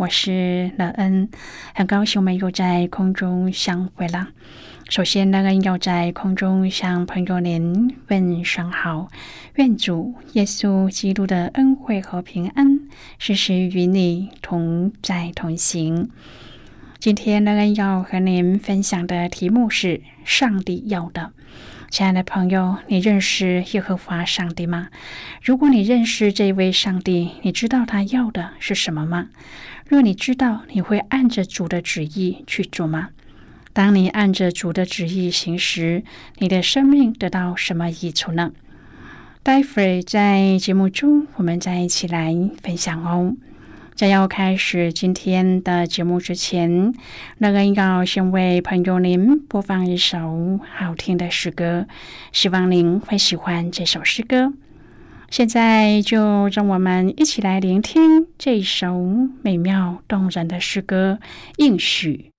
我是乐恩，很高兴我们又在空中相会了。首先，乐恩要在空中向朋友您问声好，愿主耶稣基督的恩惠和平安时时与你同在同行。今天，乐恩要和您分享的题目是“上帝要的”。亲爱的朋友，你认识耶和华上帝吗？如果你认识这位上帝，你知道他要的是什么吗？若你知道，你会按着主的旨意去做吗？当你按着主的旨意行时，你的生命得到什么益处呢？待会儿在节目中，我们再一起来分享哦。在要开始今天的节目之前，那个要先为朋友您播放一首好听的诗歌，希望您会喜欢这首诗歌。现在就让我们一起来聆听这首美妙动人的诗歌《应许》。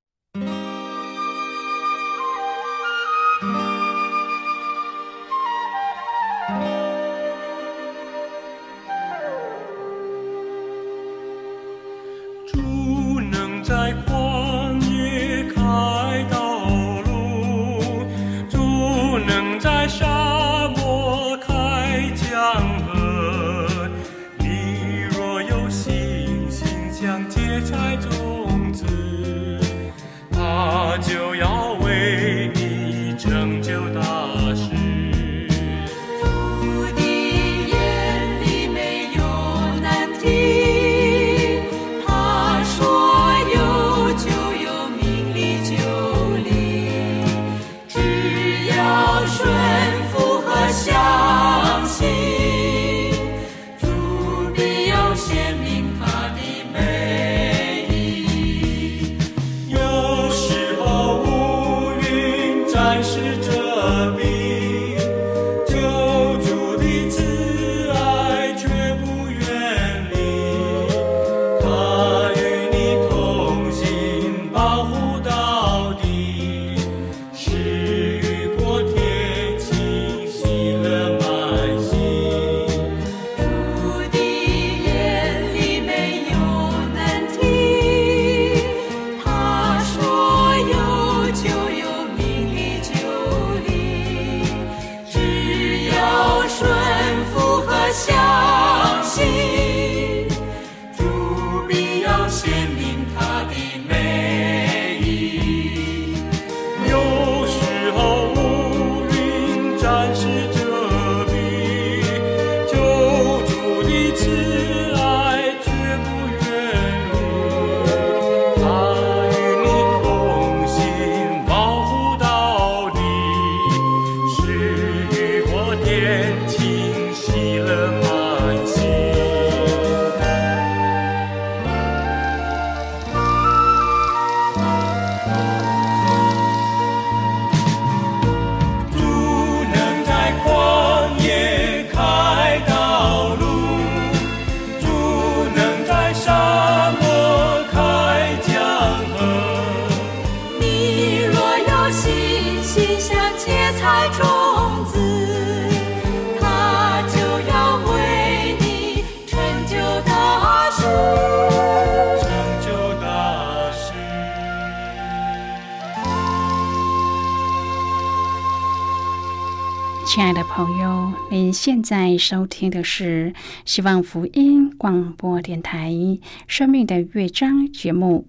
亲爱的朋友，您现在收听的是希望福音广播电台《生命的乐章》节目。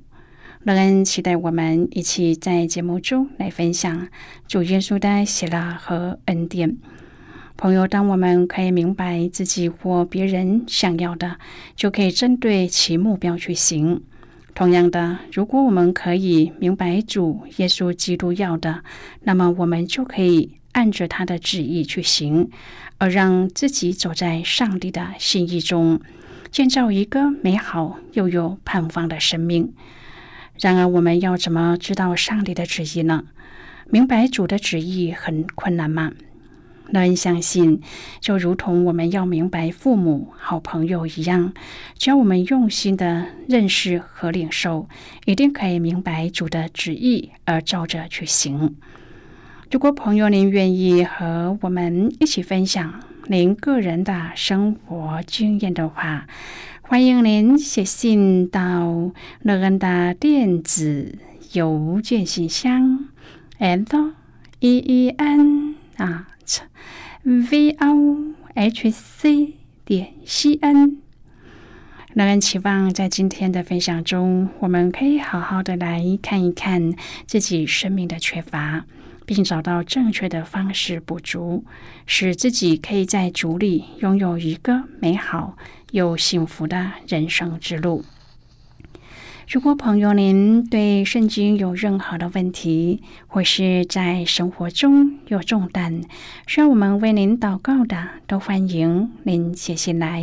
乐恩期待我们一起在节目中来分享主耶稣的喜乐和恩典。朋友，当我们可以明白自己或别人想要的，就可以针对其目标去行。同样的，如果我们可以明白主耶稣基督要的，那么我们就可以按着他的旨意去行，而让自己走在上帝的心意中，建造一个美好又有盼望的生命。然而，我们要怎么知道上帝的旨意呢？明白主的旨意很困难吗？乐恩相信，就如同我们要明白父母、好朋友一样，只要我们用心的认识和领受，一定可以明白主的旨意，而照着去行。如果朋友您愿意和我们一起分享您个人的生活经验的话，欢迎您写信到乐恩的电子邮件信箱，and e e n 啊。v o h c 点 c n，让人期望在今天的分享中，我们可以好好的来看一看自己生命的缺乏，并找到正确的方式补足，使自己可以在主里拥有一个美好又幸福的人生之路。如果朋友您对圣经有任何的问题，或是在生活中有重担，需要我们为您祷告的，都欢迎您写信来。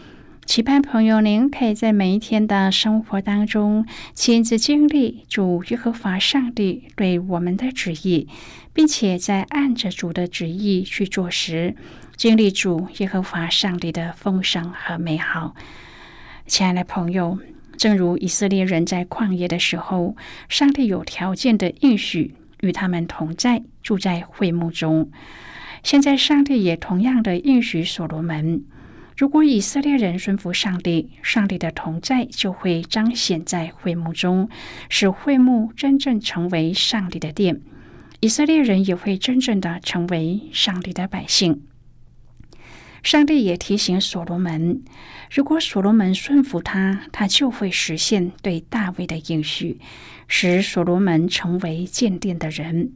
期盼朋友，您可以在每一天的生活当中亲自经历主耶和华上帝对我们的旨意，并且在按着主的旨意去做时，经历主耶和华上帝的丰盛和美好。亲爱的朋友，正如以色列人在旷野的时候，上帝有条件的应许与他们同在，住在会幕中。现在，上帝也同样的应许所罗门。如果以色列人顺服上帝，上帝的同在就会彰显在会幕中，使会幕真正成为上帝的殿。以色列人也会真正的成为上帝的百姓。上帝也提醒所罗门，如果所罗门顺服他，他就会实现对大卫的应许，使所罗门成为建殿的人。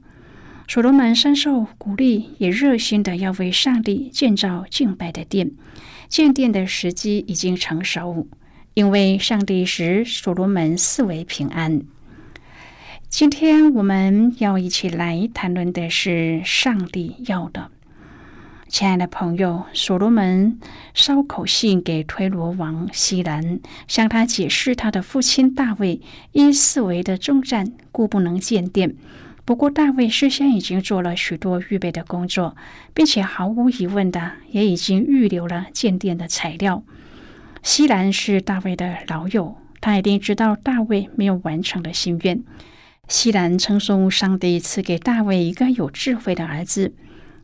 所罗门深受鼓励，也热心的要为上帝建造敬拜的殿。建殿的时机已经成熟，因为上帝使所罗门四维平安。今天我们要一起来谈论的是上帝要的。亲爱的朋友，所罗门捎口信给推罗王西兰，向他解释他的父亲大卫因四维的征战，故不能建殿。不过，大卫事先已经做了许多预备的工作，并且毫无疑问的也已经预留了建殿的材料。西兰是大卫的老友，他一定知道大卫没有完成的心愿。西兰称颂上帝赐给大卫一个有智慧的儿子，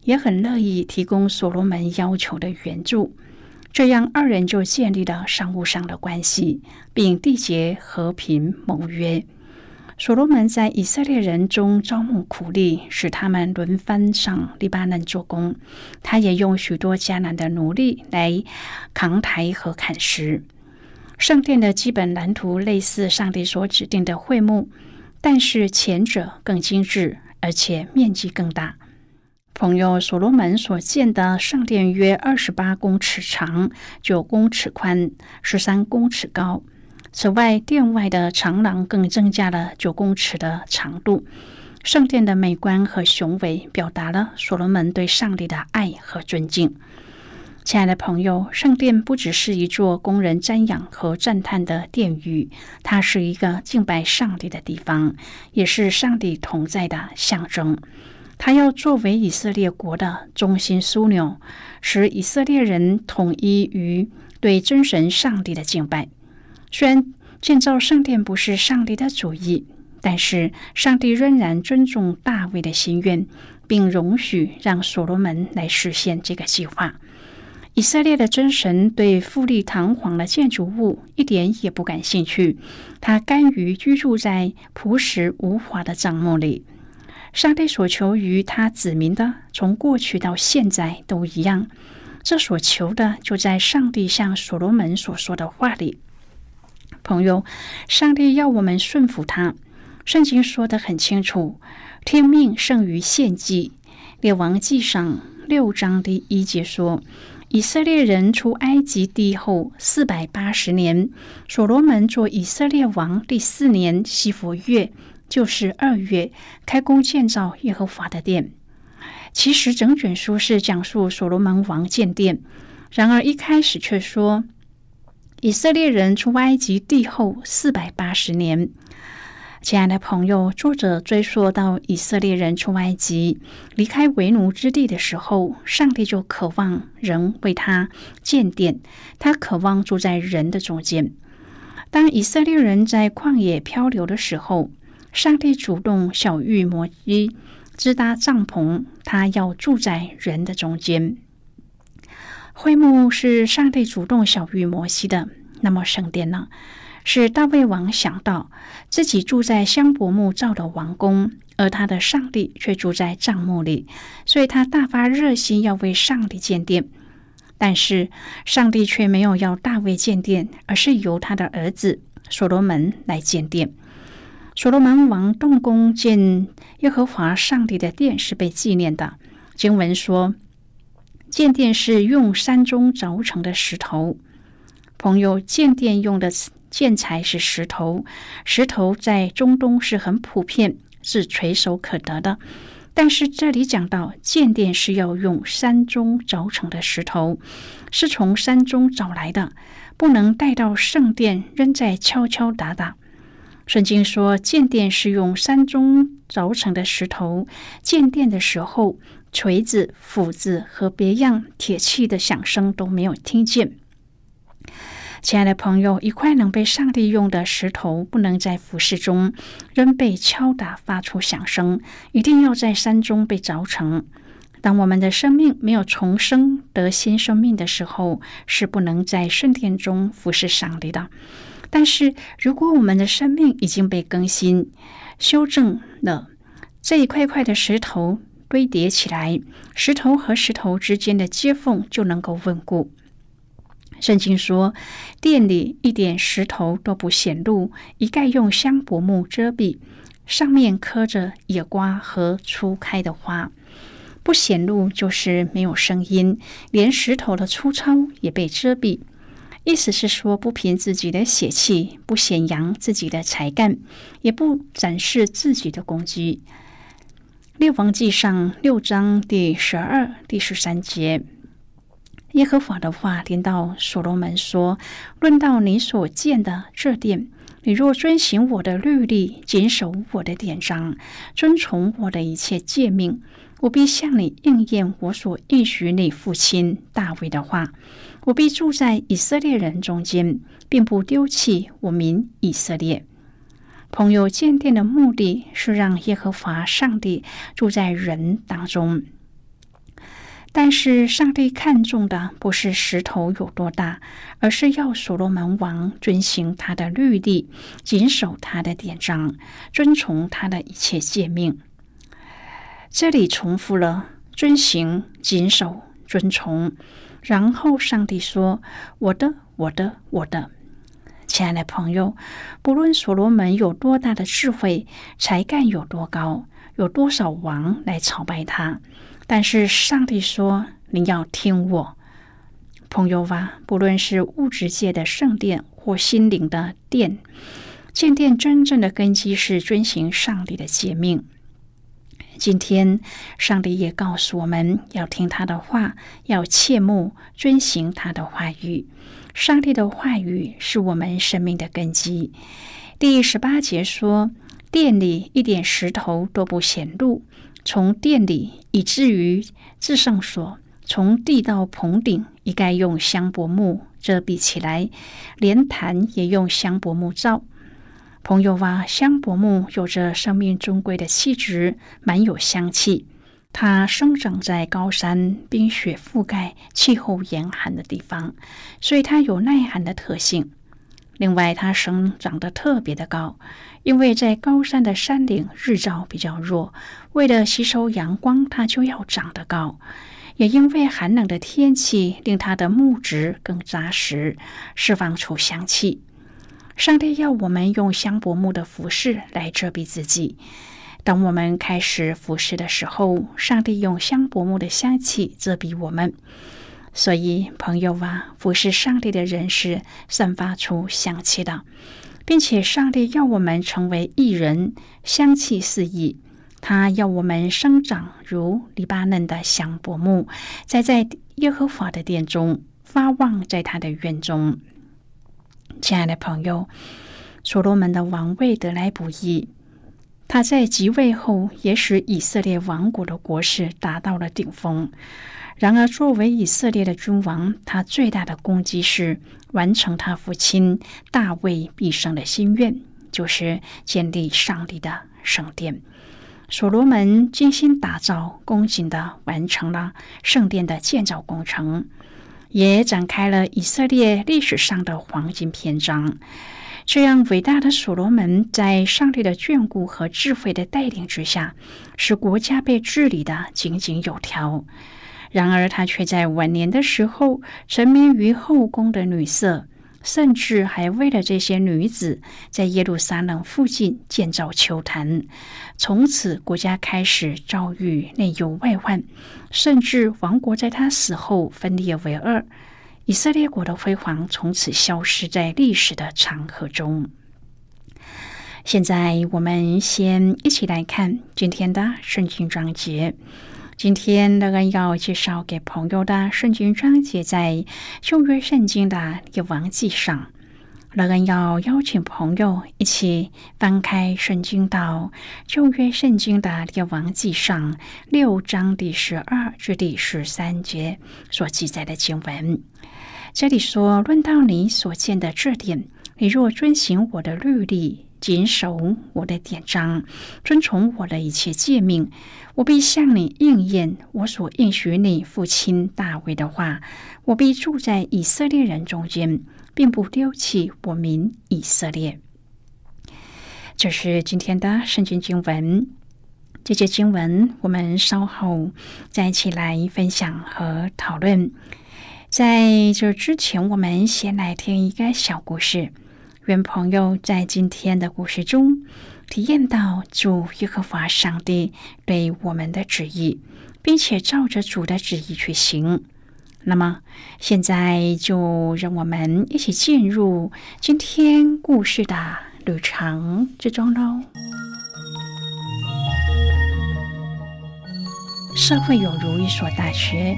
也很乐意提供所罗门要求的援助。这样，二人就建立了商务上的关系，并缔结和平盟约。所罗门在以色列人中招募苦力，使他们轮番上黎巴嫩做工。他也用许多迦南的奴隶来扛抬和砍石。圣殿的基本蓝图类似上帝所指定的会幕，但是前者更精致，而且面积更大。朋友，所罗门所建的圣殿约二十八公尺长，九公尺宽，十三公尺高。此外，殿外的长廊更增加了九公尺的长度。圣殿的美观和雄伟，表达了所罗门对上帝的爱和尊敬。亲爱的朋友，圣殿不只是一座供人瞻仰和赞叹的殿宇，它是一个敬拜上帝的地方，也是上帝同在的象征。它要作为以色列国的中心枢纽，使以色列人统一于对真神上帝的敬拜。虽然建造圣殿不是上帝的主意，但是上帝仍然尊重大卫的心愿，并容许让所罗门来实现这个计划。以色列的真神对富丽堂皇的建筑物一点也不感兴趣，他甘于居住在朴实无华的帐幕里。上帝所求于他子民的，从过去到现在都一样。这所求的，就在上帝向所罗门所说的话里。朋友，上帝要我们顺服他。圣经说得很清楚：“听命胜于献祭。”列王记上六章第一节说：“以色列人出埃及地后四百八十年，所罗门做以色列王第四年西弗月，就是二月，开工建造耶和华的殿。”其实整卷书是讲述所罗门王建殿，然而一开始却说以色列人出埃及地后四百八十年。亲爱的朋友，作者追溯到以色列人出埃及、离开为奴之地的时候，上帝就渴望人为他建殿，他渴望住在人的中间。当以色列人在旷野漂流的时候，上帝主动小谕摩西支搭帐篷，他要住在人的中间。会幕是上帝主动小谕摩西的，那么圣殿呢？是大卫王想到自己住在香柏木造的王宫，而他的上帝却住在帐幕里，所以他大发热心要为上帝建殿。但是上帝却没有要大卫建殿，而是由他的儿子所罗门来建殿。所罗门王动工建耶和华上帝的殿是被纪念的。经文说，建殿是用山中凿成的石头。朋友，建殿用的。建材是石头，石头在中东是很普遍，是垂手可得的。但是这里讲到建殿是要用山中凿成的石头，是从山中找来的，不能带到圣殿扔在敲敲打打。圣经说建殿是用山中凿成的石头，建殿的时候，锤子、斧子和别样铁器的响声都没有听见。亲爱的朋友，一块能被上帝用的石头，不能在服饰中仍被敲打发出响声，一定要在山中被凿成。当我们的生命没有重生得新生命的时候，是不能在圣殿中服侍上帝的。但是，如果我们的生命已经被更新、修正了，这一块块的石头堆叠起来，石头和石头之间的接缝就能够稳固。圣经说，店里一点石头都不显露，一概用香柏木遮蔽，上面刻着野瓜和初开的花，不显露就是没有声音，连石头的粗糙也被遮蔽。意思是说，不凭自己的血气，不显扬自己的才干，也不展示自己的攻击。列王记上六章第十二、第十三节。耶和华的话听到所罗门说：“论到你所见的这殿，你若遵行我的律例，谨守我的典章，遵从我的一切诫命，我必向你应验我所应许你父亲大卫的话。我必住在以色列人中间，并不丢弃我民以色列。朋友建殿的目的是让耶和华上帝住在人当中。”但是，上帝看重的不是石头有多大，而是要所罗门王遵行他的律例，谨守他的典章，遵从他的一切诫命。这里重复了“遵行、谨守、遵从”，然后上帝说：“我的，我的，我的。”亲爱的朋友，不论所罗门有多大的智慧，才干有多高，有多少王来朝拜他。但是上帝说：“你要听我，朋友吧。不论是物质界的圣殿或心灵的殿，建殿真正的根基是遵行上帝的诫命。今天，上帝也告诉我们要听他的话，要切慕遵行他的话语。上帝的话语是我们生命的根基。第十八节说：殿里一点石头都不显露。”从殿里以至于至圣所，从地到棚顶，一概用香柏木遮蔽起来，连坛也用香柏木造。朋友啊，香柏木有着生命尊贵的气质，蛮有香气。它生长在高山、冰雪覆盖、气候严寒的地方，所以它有耐寒的特性。另外，它生长得特别的高，因为在高山的山顶日照比较弱，为了吸收阳光，它就要长得高。也因为寒冷的天气令它的木质更扎实，释放出香气。上帝要我们用香柏木的服饰来遮蔽自己。当我们开始服侍的时候，上帝用香柏木的香气遮蔽我们。所以，朋友啊，服侍上帝的人是散发出香气的，并且上帝要我们成为艺人，香气四溢。他要我们生长如黎巴嫩的香柏木，栽在耶和华的殿中，发旺在他的院中。亲爱的朋友，所罗门的王位得来不易。他在即位后，也使以色列王国的国势达到了顶峰。然而，作为以色列的君王，他最大的功绩是完成他父亲大卫毕生的心愿，就是建立上帝的圣殿。所罗门精心打造、恭敬的完成了圣殿的建造工程，也展开了以色列历史上的黄金篇章。这样伟大的所罗门，在上帝的眷顾和智慧的带领之下，使国家被治理的井井有条。然而，他却在晚年的时候沉迷于后宫的女色，甚至还为了这些女子，在耶路撒冷附近建造球坛。从此，国家开始遭遇内忧外患，甚至王国在他死后分裂为二。以色列国的辉煌从此消失在历史的长河中。现在，我们先一起来看今天的圣经章节。今天乐恩要介绍给朋友的圣经章节，在旧约圣经的列王记上。乐恩要邀请朋友一起翻开圣经到旧约圣经的列王记上六章第十二至第十三节所记载的经文。这里说：“论到你所见的这点，你若遵行我的律例，谨守我的典章，遵从我的一切诫命，我必向你应验我所应许你父亲大卫的话。我必住在以色列人中间，并不丢弃我民以色列。”这是今天的圣经经文。这些经文我们稍后再一起来分享和讨论。在这之前，我们先来听一个小故事。愿朋友在今天的故事中体验到主耶和华上帝对我们的旨意，并且照着主的旨意去行。那么，现在就让我们一起进入今天故事的旅程之中喽。社会有如一所大学。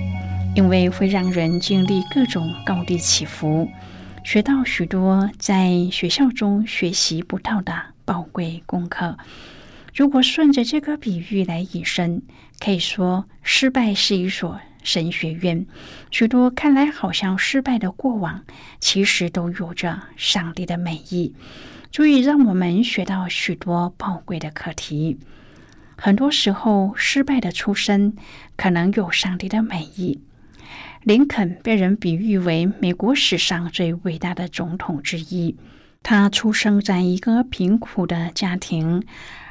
因为会让人经历各种高低起伏，学到许多在学校中学习不到的宝贵功课。如果顺着这个比喻来引申，可以说失败是一所神学院。许多看来好像失败的过往，其实都有着上帝的美意，足以让我们学到许多宝贵的课题。很多时候，失败的出身可能有上帝的美意。林肯被人比喻为美国史上最伟大的总统之一。他出生在一个贫苦的家庭，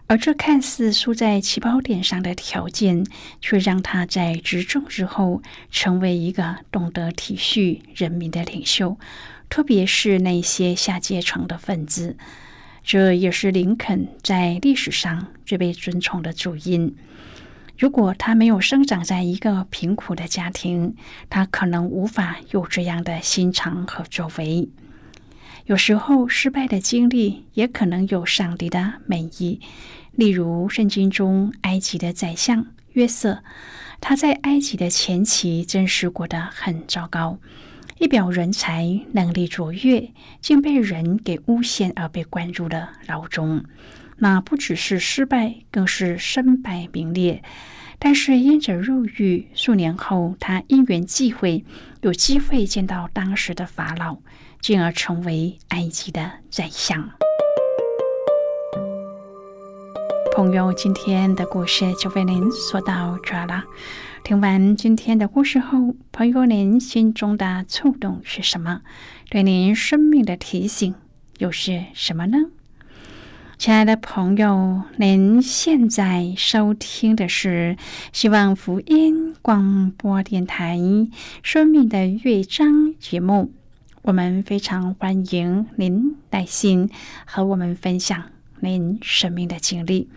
而这看似输在起跑点上的条件，却让他在执政之后成为一个懂得体恤人民的领袖，特别是那些下阶层的分子。这也是林肯在历史上最被尊崇的主因。如果他没有生长在一个贫苦的家庭，他可能无法有这样的心肠和作为。有时候，失败的经历也可能有上帝的美意。例如，圣经中埃及的宰相约瑟，他在埃及的前期真是过得很糟糕，一表人才，能力卓越，竟被人给诬陷而被关入了牢中。那不只是失败，更是身败名裂。但是因着入狱，数年后他因缘际会，有机会见到当时的法老，进而成为埃及的宰相。朋友，今天的故事就为您说到这了。听完今天的故事后，朋友您心中的触动是什么？对您生命的提醒又是什么呢？亲爱的朋友，您现在收听的是希望福音广播电台《生命的乐章》节目。我们非常欢迎您耐心和我们分享您生命的经历。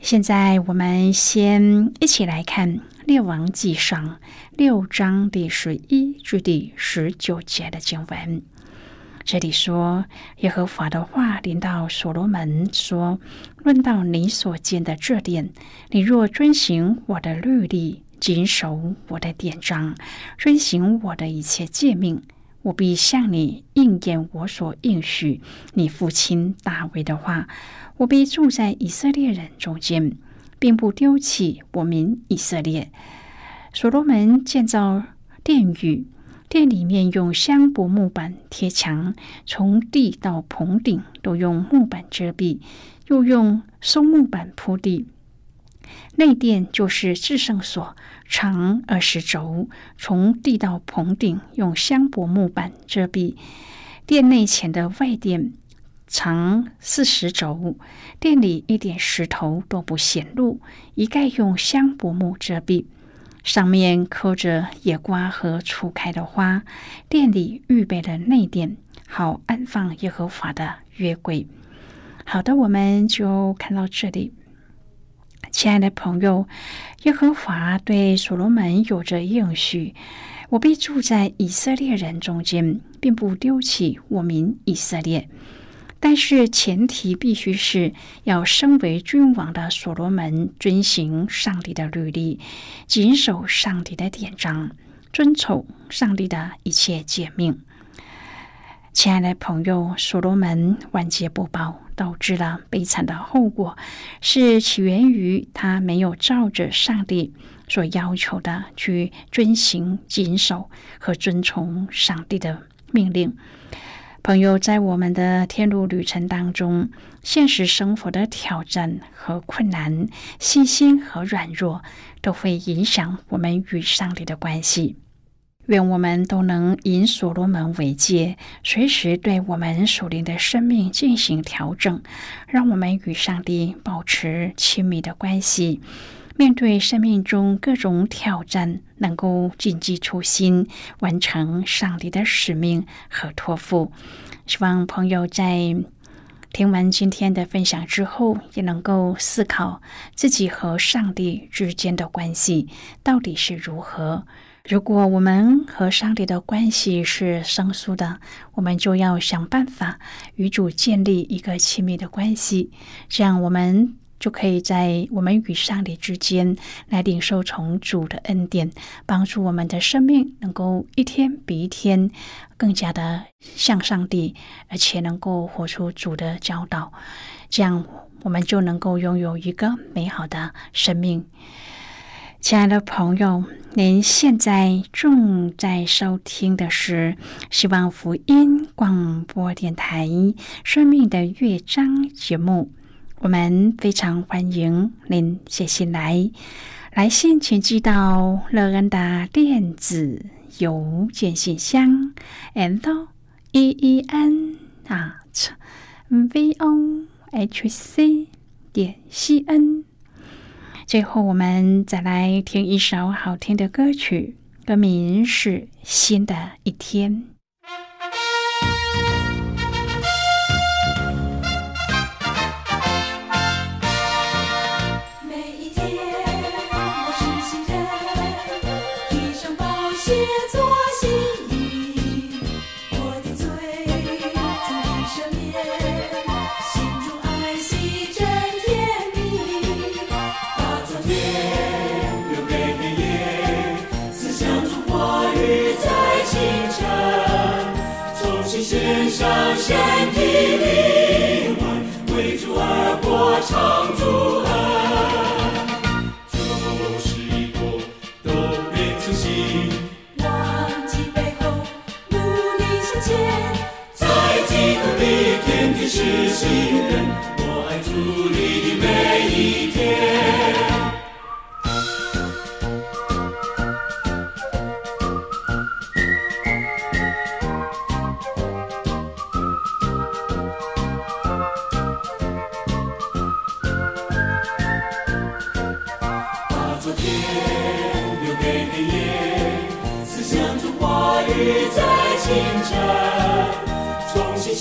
现在，我们先一起来看《列王纪上》六章第十一至第十九节的经文。这里说：“耶和华的话临到所罗门说：论到你所见的这点，你若遵行我的律例，谨守我的典章，遵行我的一切诫命。”我必向你应验我所应许你父亲大卫的话。我必住在以色列人中间，并不丢弃我民以色列。所罗门建造殿宇，殿里面用香柏木板贴墙，从地到棚顶都用木板遮蔽，又用松木板铺地。内殿就是至圣所。长二十轴，从地到棚顶用香柏木板遮蔽。殿内前的外殿长四十轴，殿里一点石头都不显露，一概用香柏木遮蔽。上面刻着野瓜和初开的花。殿里预备了内殿，好安放耶和华的约柜。好的，我们就看到这里。亲爱的朋友，耶和华对所罗门有着应许：我必住在以色列人中间，并不丢弃我民以色列。但是前提必须是要身为君王的所罗门遵行上帝的律例，谨守上帝的典章，遵从上帝的一切诫命。亲爱的朋友，所罗门晚节不保。导致了悲惨的后果，是起源于他没有照着上帝所要求的去遵行、谨守和遵从上帝的命令。朋友，在我们的天路旅程当中，现实生活的挑战和困难、信心和软弱，都会影响我们与上帝的关系。愿我们都能以所罗门为戒，随时对我们属灵的生命进行调整，让我们与上帝保持亲密的关系。面对生命中各种挑战，能够谨记初心，完成上帝的使命和托付。希望朋友在听完今天的分享之后，也能够思考自己和上帝之间的关系到底是如何。如果我们和上帝的关系是生疏的，我们就要想办法与主建立一个亲密的关系，这样我们就可以在我们与上帝之间来领受从主的恩典，帮助我们的生命能够一天比一天更加的向上帝，而且能够活出主的教导，这样我们就能够拥有一个美好的生命。亲爱的朋友，您现在正在收听的是希望福音广播电台《生命的乐章》节目。我们非常欢迎您写信来，来信请寄到乐安的电子邮件信箱：and e e n at v o h c 点 c n。最后，我们再来听一首好听的歌曲，歌名是《新的一天》。上神的灵魂为主而歌唱，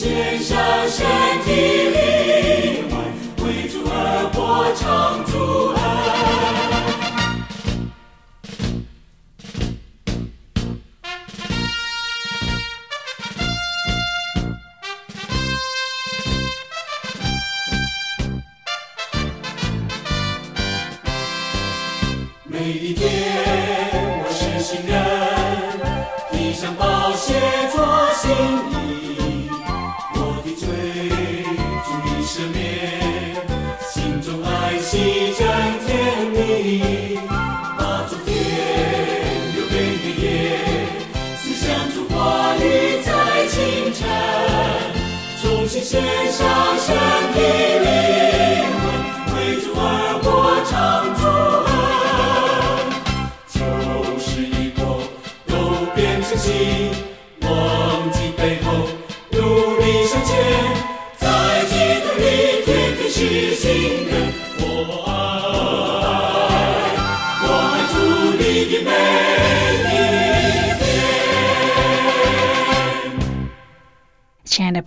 献上身体